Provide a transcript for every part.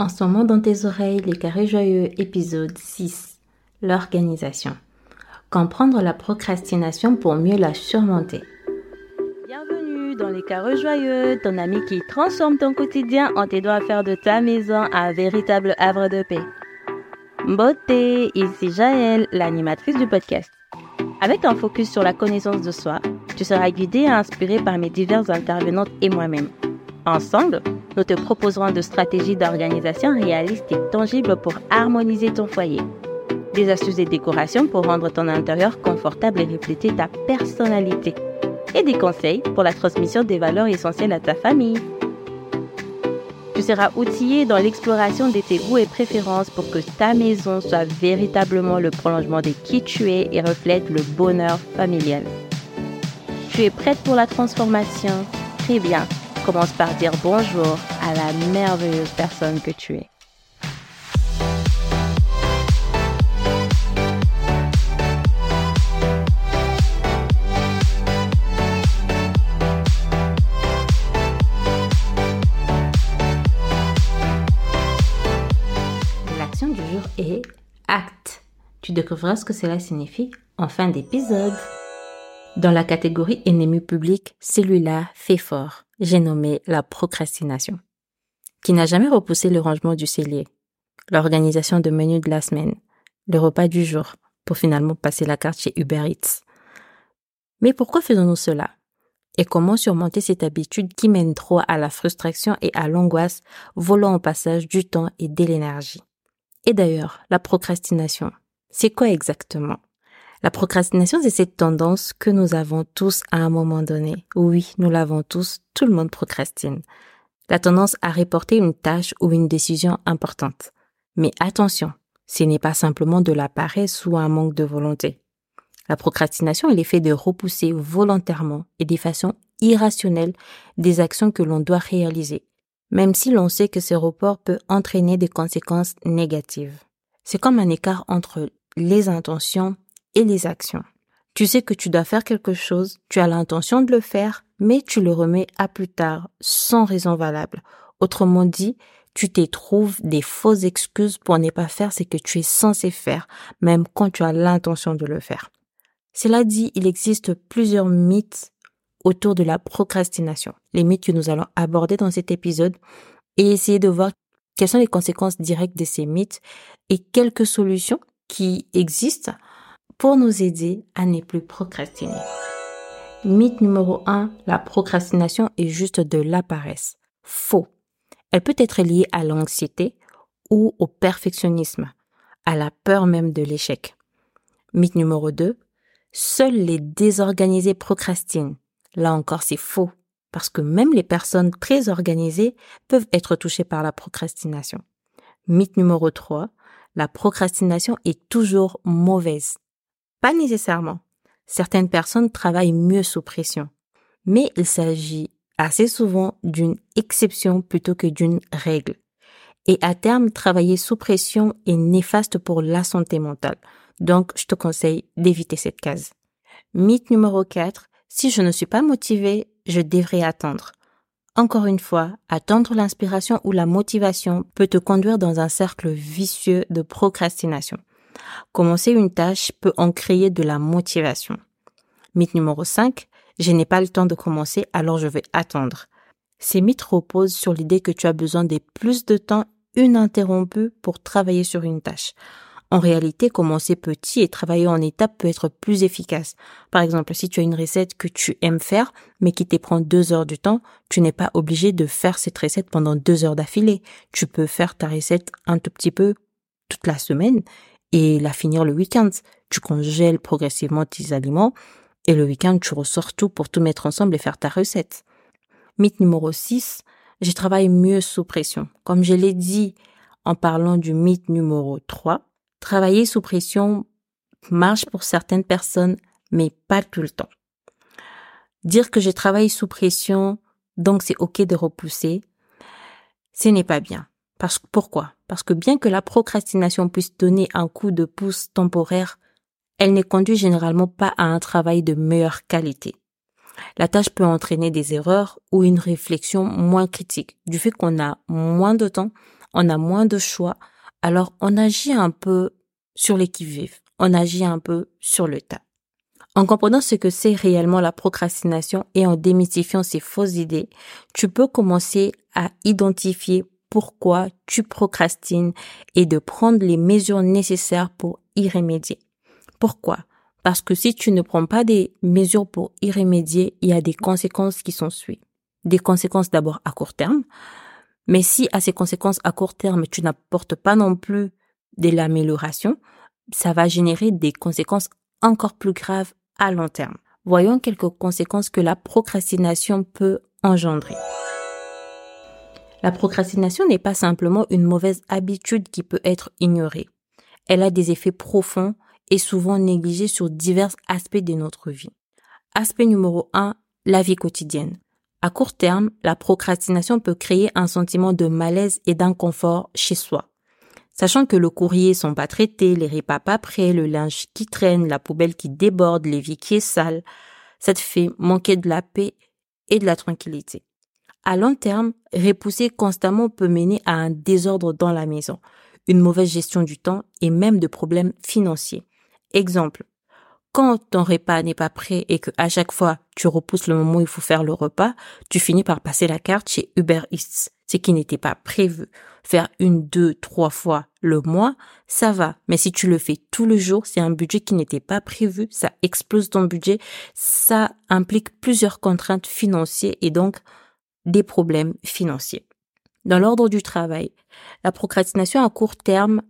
En ce dans tes oreilles, les carrés joyeux, épisode 6. L'organisation. Comprendre la procrastination pour mieux la surmonter. Bienvenue dans les carrés joyeux, ton ami qui transforme ton quotidien en t'aidant à faire de ta maison un véritable havre de paix. Beauté, ici Jaël, l'animatrice du podcast. Avec un focus sur la connaissance de soi, tu seras guidé et inspiré par mes diverses intervenantes et moi-même. Ensemble, nous te proposerons de stratégies d'organisation réalistes et tangibles pour harmoniser ton foyer. Des astuces et décorations pour rendre ton intérieur confortable et refléter ta personnalité. Et des conseils pour la transmission des valeurs essentielles à ta famille. Tu seras outillé dans l'exploration de tes goûts et préférences pour que ta maison soit véritablement le prolongement de qui tu es et reflète le bonheur familial. Tu es prête pour la transformation? Très bien commence par dire bonjour à la merveilleuse personne que tu es. L'action du jour est acte. Tu découvriras ce que cela signifie en fin d'épisode. Dans la catégorie ennemi public, celui-là fait fort j'ai nommé la procrastination, qui n'a jamais repoussé le rangement du cellier, l'organisation de menus de la semaine, le repas du jour, pour finalement passer la carte chez Uber Eats. Mais pourquoi faisons-nous cela? Et comment surmonter cette habitude qui mène trop à la frustration et à l'angoisse, volant au passage du temps et de l'énergie? Et d'ailleurs, la procrastination, c'est quoi exactement? La procrastination, c'est cette tendance que nous avons tous à un moment donné. Oui, nous l'avons tous, tout le monde procrastine. La tendance à reporter une tâche ou une décision importante. Mais attention, ce n'est pas simplement de la paresse ou un manque de volonté. La procrastination est l'effet de repousser volontairement et de façon irrationnelle des actions que l'on doit réaliser, même si l'on sait que ce report peut entraîner des conséquences négatives. C'est comme un écart entre les intentions et les actions. Tu sais que tu dois faire quelque chose, tu as l'intention de le faire, mais tu le remets à plus tard, sans raison valable. Autrement dit, tu te trouves des fausses excuses pour ne pas faire ce que tu es censé faire, même quand tu as l'intention de le faire. Cela dit, il existe plusieurs mythes autour de la procrastination. Les mythes que nous allons aborder dans cet épisode et essayer de voir quelles sont les conséquences directes de ces mythes et quelques solutions qui existent pour nous aider à ne plus procrastiner. Mythe numéro 1, la procrastination est juste de la paresse. Faux. Elle peut être liée à l'anxiété ou au perfectionnisme, à la peur même de l'échec. Mythe numéro 2, seuls les désorganisés procrastinent. Là encore, c'est faux, parce que même les personnes très organisées peuvent être touchées par la procrastination. Mythe numéro 3, la procrastination est toujours mauvaise. Pas nécessairement. Certaines personnes travaillent mieux sous pression. Mais il s'agit assez souvent d'une exception plutôt que d'une règle. Et à terme, travailler sous pression est néfaste pour la santé mentale. Donc, je te conseille d'éviter cette case. Mythe numéro 4. Si je ne suis pas motivé, je devrais attendre. Encore une fois, attendre l'inspiration ou la motivation peut te conduire dans un cercle vicieux de procrastination. Commencer une tâche peut en créer de la motivation. Mythe numéro 5. Je n'ai pas le temps de commencer, alors je vais attendre. Ces mythes reposent sur l'idée que tu as besoin de plus de temps ininterrompu pour travailler sur une tâche. En réalité, commencer petit et travailler en étapes peut être plus efficace. Par exemple, si tu as une recette que tu aimes faire, mais qui te prend deux heures du temps, tu n'es pas obligé de faire cette recette pendant deux heures d'affilée. Tu peux faire ta recette un tout petit peu toute la semaine et la finir le week-end. Tu congèles progressivement tes aliments et le week-end, tu ressors tout pour tout mettre ensemble et faire ta recette. Mythe numéro 6, je travaille mieux sous pression. Comme je l'ai dit en parlant du mythe numéro 3, travailler sous pression marche pour certaines personnes, mais pas tout le temps. Dire que je travaille sous pression, donc c'est ok de repousser, ce n'est pas bien. Parce pourquoi? Parce que bien que la procrastination puisse donner un coup de pouce temporaire, elle ne conduit généralement pas à un travail de meilleure qualité. La tâche peut entraîner des erreurs ou une réflexion moins critique. Du fait qu'on a moins de temps, on a moins de choix, alors on agit un peu sur les qui-vive, on agit un peu sur le tas. En comprenant ce que c'est réellement la procrastination et en démystifiant ces fausses idées, tu peux commencer à identifier pourquoi tu procrastines et de prendre les mesures nécessaires pour y remédier. Pourquoi? Parce que si tu ne prends pas des mesures pour y remédier, il y a des conséquences qui sont suivies. Des conséquences d'abord à court terme, mais si à ces conséquences à court terme, tu n'apportes pas non plus de l'amélioration, ça va générer des conséquences encore plus graves à long terme. Voyons quelques conséquences que la procrastination peut engendrer. La procrastination n'est pas simplement une mauvaise habitude qui peut être ignorée. Elle a des effets profonds et souvent négligés sur divers aspects de notre vie. Aspect numéro 1, la vie quotidienne. À court terme, la procrastination peut créer un sentiment de malaise et d'inconfort chez soi. Sachant que le courrier sont pas traités, les repas pas prêts, le linge qui traîne, la poubelle qui déborde, l'évier qui est sale, ça te fait manquer de la paix et de la tranquillité. À long terme, repousser constamment peut mener à un désordre dans la maison, une mauvaise gestion du temps et même de problèmes financiers. Exemple, quand ton repas n'est pas prêt et que à chaque fois tu repousses le moment où il faut faire le repas, tu finis par passer la carte chez Uber Eats, ce qui n'était pas prévu. Faire une, deux, trois fois le mois, ça va. Mais si tu le fais tout le jour, c'est un budget qui n'était pas prévu, ça explose ton budget, ça implique plusieurs contraintes financières et donc des problèmes financiers. Dans l'ordre du travail, la procrastination à court terme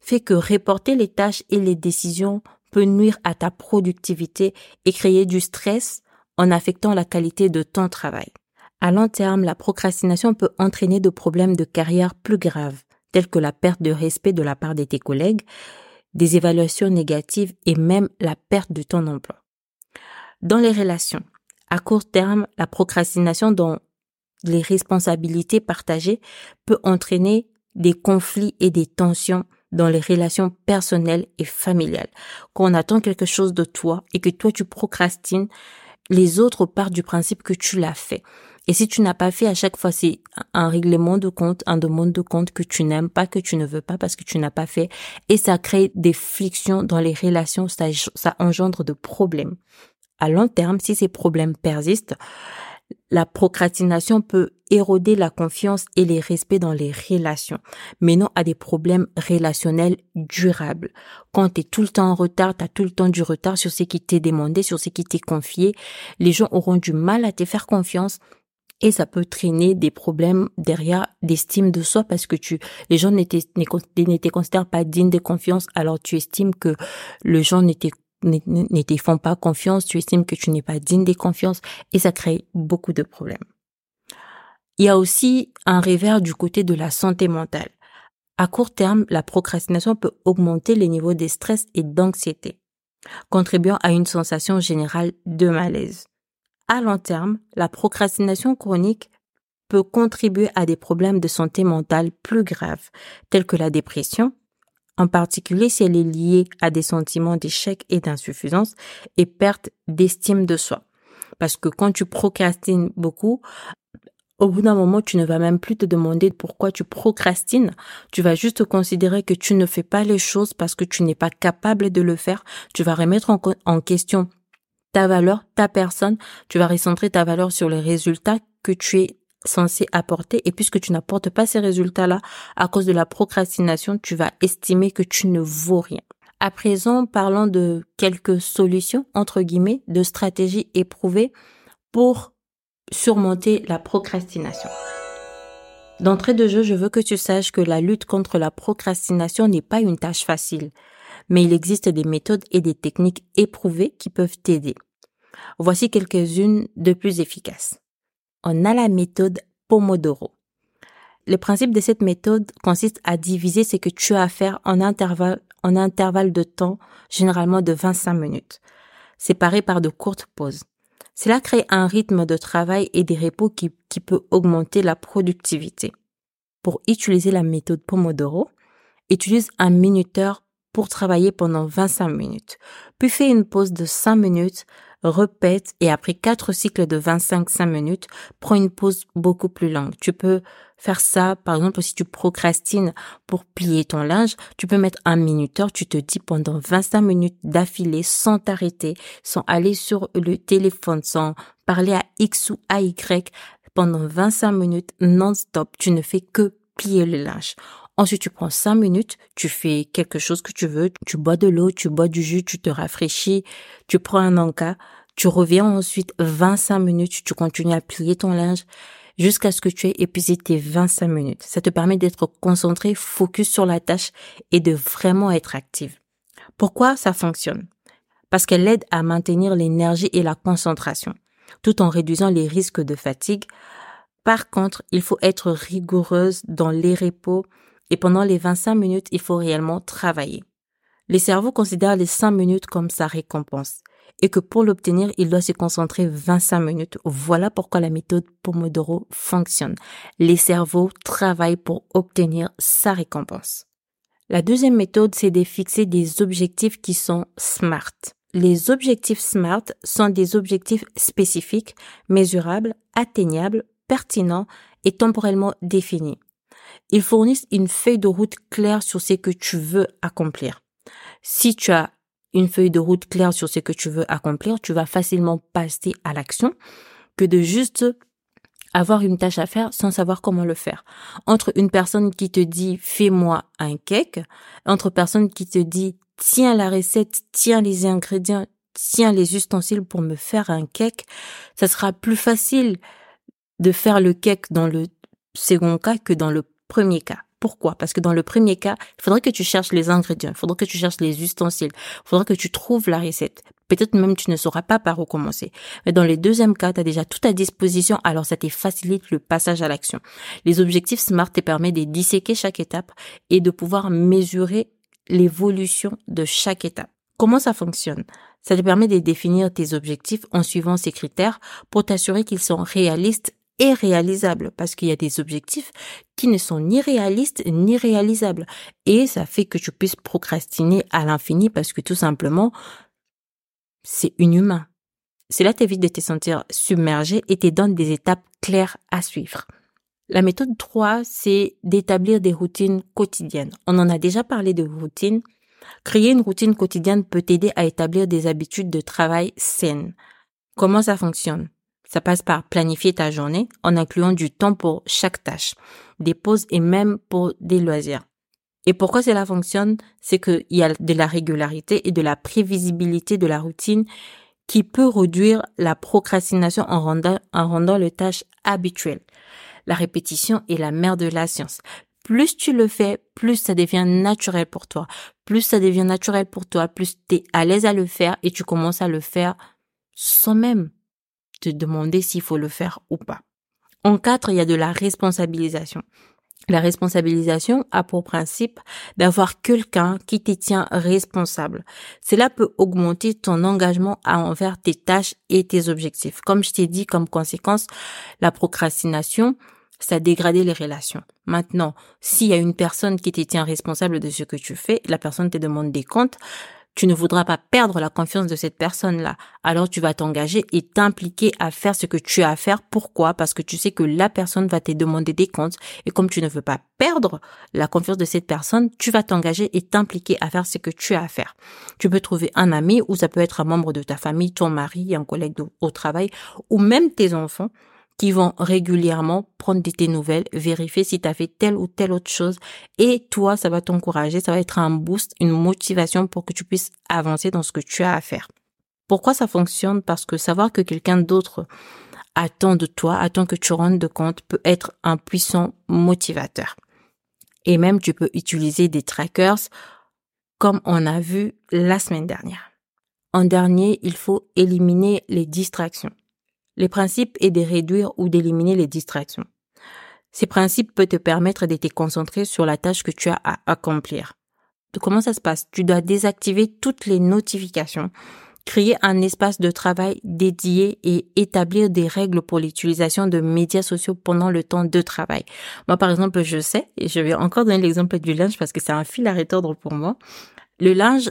fait que reporter les tâches et les décisions peut nuire à ta productivité et créer du stress en affectant la qualité de ton travail. À long terme, la procrastination peut entraîner de problèmes de carrière plus graves, tels que la perte de respect de la part de tes collègues, des évaluations négatives et même la perte de ton emploi. Dans les relations, à court terme, la procrastination dans les responsabilités partagées peut entraîner des conflits et des tensions dans les relations personnelles et familiales. Quand on attend quelque chose de toi et que toi tu procrastines, les autres partent du principe que tu l'as fait. Et si tu n'as pas fait à chaque fois, c'est un règlement de compte, un demande de compte que tu n'aimes pas, que tu ne veux pas parce que tu n'as pas fait. Et ça crée des frictions dans les relations, ça, ça engendre de problèmes. À long terme, si ces problèmes persistent, la procrastination peut éroder la confiance et les respects dans les relations, menant à des problèmes relationnels durables. Quand tu es tout le temps en retard, tu as tout le temps du retard sur ce qui t'est demandé, sur ce qui t'est confié, les gens auront du mal à te faire confiance et ça peut traîner des problèmes derrière d'estime de soi parce que tu les gens n'étaient n'étaient considèrent pas dignes de confiance alors tu estimes que les gens n'étaient ne te font pas confiance, tu estimes que tu n'es pas digne de confiance et ça crée beaucoup de problèmes. Il y a aussi un revers du côté de la santé mentale. À court terme, la procrastination peut augmenter les niveaux de stress et d'anxiété, contribuant à une sensation générale de malaise. À long terme, la procrastination chronique peut contribuer à des problèmes de santé mentale plus graves, tels que la dépression, en particulier si elle est liée à des sentiments d'échec et d'insuffisance et perte d'estime de soi. Parce que quand tu procrastines beaucoup, au bout d'un moment, tu ne vas même plus te demander pourquoi tu procrastines. Tu vas juste considérer que tu ne fais pas les choses parce que tu n'es pas capable de le faire. Tu vas remettre en, en question ta valeur, ta personne. Tu vas recentrer ta valeur sur les résultats que tu es censé apporter et puisque tu n'apportes pas ces résultats-là à cause de la procrastination, tu vas estimer que tu ne vaux rien. À présent, parlons de quelques solutions, entre guillemets, de stratégies éprouvées pour surmonter la procrastination. D'entrée de jeu, je veux que tu saches que la lutte contre la procrastination n'est pas une tâche facile, mais il existe des méthodes et des techniques éprouvées qui peuvent t'aider. Voici quelques-unes de plus efficaces on a la méthode Pomodoro. Le principe de cette méthode consiste à diviser ce que tu as à faire en intervalle, en intervalle de temps, généralement de 25 minutes, séparés par de courtes pauses. Cela crée un rythme de travail et des repos qui, qui peut augmenter la productivité. Pour utiliser la méthode Pomodoro, utilise un minuteur pour travailler pendant 25 minutes, puis fais une pause de 5 minutes répète et après quatre cycles de 25-5 minutes, prends une pause beaucoup plus longue. Tu peux faire ça, par exemple, si tu procrastines pour plier ton linge, tu peux mettre un minuteur, tu te dis pendant 25 minutes d'affilée sans t'arrêter, sans aller sur le téléphone, sans parler à X ou à Y pendant 25 minutes non-stop. Tu ne fais que plier le linge. Ensuite, tu prends 5 minutes, tu fais quelque chose que tu veux, tu bois de l'eau, tu bois du jus, tu te rafraîchis, tu prends un encas, tu reviens ensuite 25 minutes, tu continues à plier ton linge jusqu'à ce que tu aies épuisé tes 25 minutes. Ça te permet d'être concentré, focus sur la tâche et de vraiment être active. Pourquoi ça fonctionne? Parce qu'elle aide à maintenir l'énergie et la concentration, tout en réduisant les risques de fatigue. Par contre, il faut être rigoureuse dans les repos et pendant les 25 minutes, il faut réellement travailler. Les cerveaux considèrent les 5 minutes comme sa récompense et que pour l'obtenir, il doit se concentrer 25 minutes. Voilà pourquoi la méthode Pomodoro fonctionne. Les cerveaux travaillent pour obtenir sa récompense. La deuxième méthode, c'est de fixer des objectifs qui sont SMART. Les objectifs SMART sont des objectifs spécifiques, mesurables, atteignables, pertinents et temporellement définis. Ils fournissent une feuille de route claire sur ce que tu veux accomplir. Si tu as une feuille de route claire sur ce que tu veux accomplir, tu vas facilement passer à l'action que de juste avoir une tâche à faire sans savoir comment le faire. Entre une personne qui te dit fais-moi un cake, entre personne qui te dit tiens la recette, tiens les ingrédients, tiens les ustensiles pour me faire un cake, ça sera plus facile de faire le cake dans le second cas que dans le premier cas. Pourquoi? Parce que dans le premier cas, il faudrait que tu cherches les ingrédients, il faudrait que tu cherches les ustensiles, il faudrait que tu trouves la recette. Peut-être même tu ne sauras pas par où commencer. Mais dans les deuxième cas, tu as déjà tout à disposition, alors ça te facilite le passage à l'action. Les objectifs SMART te permettent de disséquer chaque étape et de pouvoir mesurer l'évolution de chaque étape. Comment ça fonctionne? Ça te permet de définir tes objectifs en suivant ces critères pour t'assurer qu'ils sont réalistes réalisable parce qu'il y a des objectifs qui ne sont ni réalistes ni réalisables. Et ça fait que tu puisses procrastiner à l'infini parce que tout simplement, c'est inhumain. Cela t'évite de te sentir submergé et te donne des étapes claires à suivre. La méthode 3, c'est d'établir des routines quotidiennes. On en a déjà parlé de routines. Créer une routine quotidienne peut t'aider à établir des habitudes de travail saines. Comment ça fonctionne? Ça passe par planifier ta journée en incluant du temps pour chaque tâche, des pauses et même pour des loisirs. Et pourquoi cela fonctionne? C'est qu'il y a de la régularité et de la prévisibilité de la routine qui peut réduire la procrastination en rendant, en rendant le tâche habituelle. La répétition est la mère de la science. Plus tu le fais, plus ça devient naturel pour toi. Plus ça devient naturel pour toi, plus tu es à l'aise à le faire et tu commences à le faire sans même te demander s'il faut le faire ou pas. En quatre, il y a de la responsabilisation. La responsabilisation a pour principe d'avoir quelqu'un qui te tient responsable. Cela peut augmenter ton engagement envers tes tâches et tes objectifs. Comme je t'ai dit, comme conséquence, la procrastination, ça dégrade les relations. Maintenant, s'il y a une personne qui te tient responsable de ce que tu fais, la personne te demande des comptes, tu ne voudras pas perdre la confiance de cette personne-là. Alors tu vas t'engager et t'impliquer à faire ce que tu as à faire. Pourquoi? Parce que tu sais que la personne va te demander des comptes et comme tu ne veux pas perdre la confiance de cette personne, tu vas t'engager et t'impliquer à faire ce que tu as à faire. Tu peux trouver un ami ou ça peut être un membre de ta famille, ton mari, un collègue au travail ou même tes enfants qui vont régulièrement prendre de tes nouvelles, vérifier si tu as fait telle ou telle autre chose et toi, ça va t'encourager, ça va être un boost, une motivation pour que tu puisses avancer dans ce que tu as à faire. Pourquoi ça fonctionne? Parce que savoir que quelqu'un d'autre attend de toi, attend que tu rendes de compte peut être un puissant motivateur. Et même tu peux utiliser des trackers comme on a vu la semaine dernière. En dernier, il faut éliminer les distractions. Le principe est de réduire ou d'éliminer les distractions. Ces principes peuvent te permettre de te concentrer sur la tâche que tu as à accomplir. Comment ça se passe? Tu dois désactiver toutes les notifications, créer un espace de travail dédié et établir des règles pour l'utilisation de médias sociaux pendant le temps de travail. Moi, par exemple, je sais, et je vais encore donner l'exemple du lunch parce que c'est un fil à retordre pour moi, Le linge,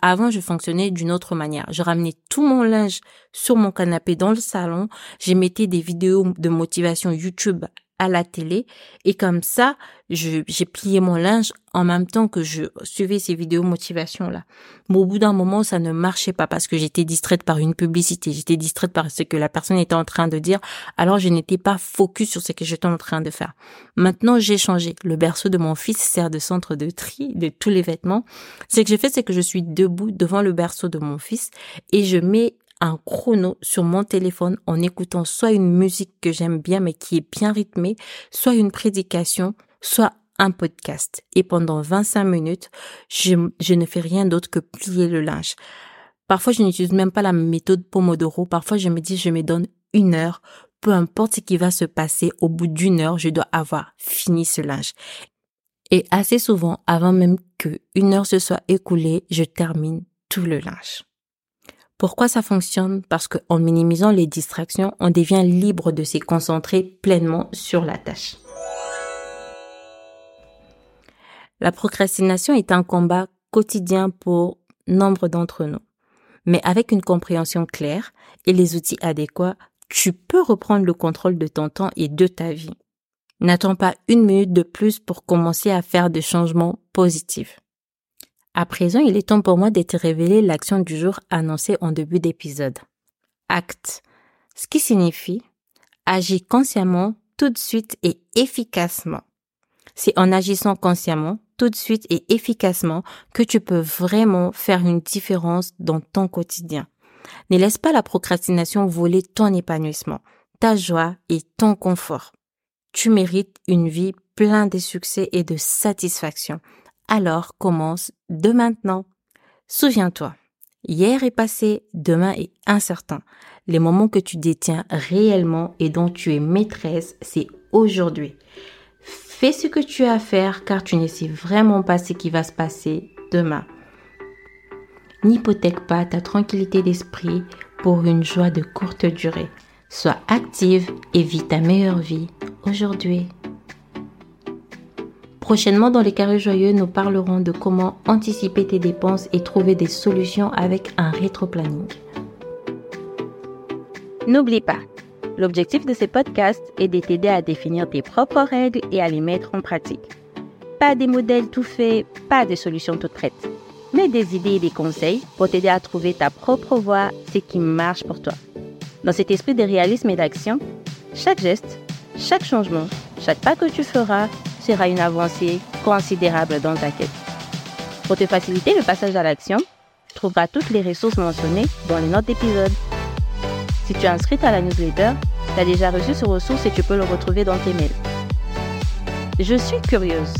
avant, je fonctionnais d'une autre manière. Je ramenais tout mon linge sur mon canapé dans le salon. Je mettais des vidéos de motivation YouTube à la télé et comme ça, j'ai plié mon linge en même temps que je suivais ces vidéos motivation là. Mais au bout d'un moment, ça ne marchait pas parce que j'étais distraite par une publicité, j'étais distraite par ce que la personne était en train de dire, alors je n'étais pas focus sur ce que j'étais en train de faire. Maintenant, j'ai changé. Le berceau de mon fils sert de centre de tri de tous les vêtements. Ce que j'ai fait, c'est que je suis debout devant le berceau de mon fils et je mets un chrono sur mon téléphone en écoutant soit une musique que j'aime bien mais qui est bien rythmée, soit une prédication, soit un podcast. Et pendant 25 minutes, je, ne fais rien d'autre que plier le linge. Parfois, je n'utilise même pas la méthode Pomodoro. Parfois, je me dis, je me donne une heure. Peu importe ce qui va se passer, au bout d'une heure, je dois avoir fini ce linge. Et assez souvent, avant même que une heure se soit écoulée, je termine tout le linge. Pourquoi ça fonctionne? Parce qu'en minimisant les distractions, on devient libre de se concentrer pleinement sur la tâche. La procrastination est un combat quotidien pour nombre d'entre nous. Mais avec une compréhension claire et les outils adéquats, tu peux reprendre le contrôle de ton temps et de ta vie. N'attends pas une minute de plus pour commencer à faire des changements positifs. À présent, il est temps pour moi de te révéler l'action du jour annoncée en début d'épisode. Acte. Ce qui signifie agir consciemment, tout de suite et efficacement. C'est en agissant consciemment, tout de suite et efficacement que tu peux vraiment faire une différence dans ton quotidien. Ne laisse pas la procrastination voler ton épanouissement, ta joie et ton confort. Tu mérites une vie pleine de succès et de satisfaction alors commence de maintenant. Souviens-toi, hier est passé, demain est incertain. Les moments que tu détiens réellement et dont tu es maîtresse, c'est aujourd'hui. Fais ce que tu as à faire car tu ne sais vraiment pas ce qui va se passer demain. N'hypothèque pas ta tranquillité d'esprit pour une joie de courte durée. Sois active et vis ta meilleure vie aujourd'hui. Prochainement, dans les carrés joyeux, nous parlerons de comment anticiper tes dépenses et trouver des solutions avec un rétro-planning. N'oublie pas, l'objectif de ces podcasts est de t'aider à définir tes propres règles et à les mettre en pratique. Pas des modèles tout faits, pas des solutions toutes prêtes, mais des idées et des conseils pour t'aider à trouver ta propre voie, ce qui marche pour toi. Dans cet esprit de réalisme et d'action, chaque geste, chaque changement, chaque pas que tu feras sera une avancée considérable dans ta quête. Pour te faciliter le passage à l'action, tu trouveras toutes les ressources mentionnées dans les notes d'épisode. Si tu es inscrite à la newsletter, tu as déjà reçu ce ressource et tu peux le retrouver dans tes mails. Je suis curieuse.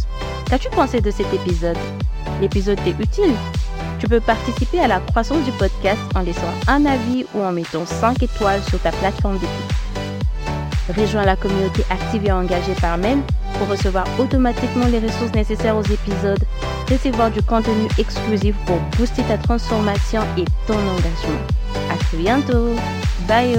Qu'as-tu pensé de cet épisode? L'épisode t'est utile Tu peux participer à la croissance du podcast en laissant un avis ou en mettant 5 étoiles sur ta plateforme d'écoute. Rejoins la communauté active et engagée par mail pour recevoir automatiquement les ressources nécessaires aux épisodes, recevoir du contenu exclusif pour booster ta transformation et ton engagement. À très bientôt. Bye.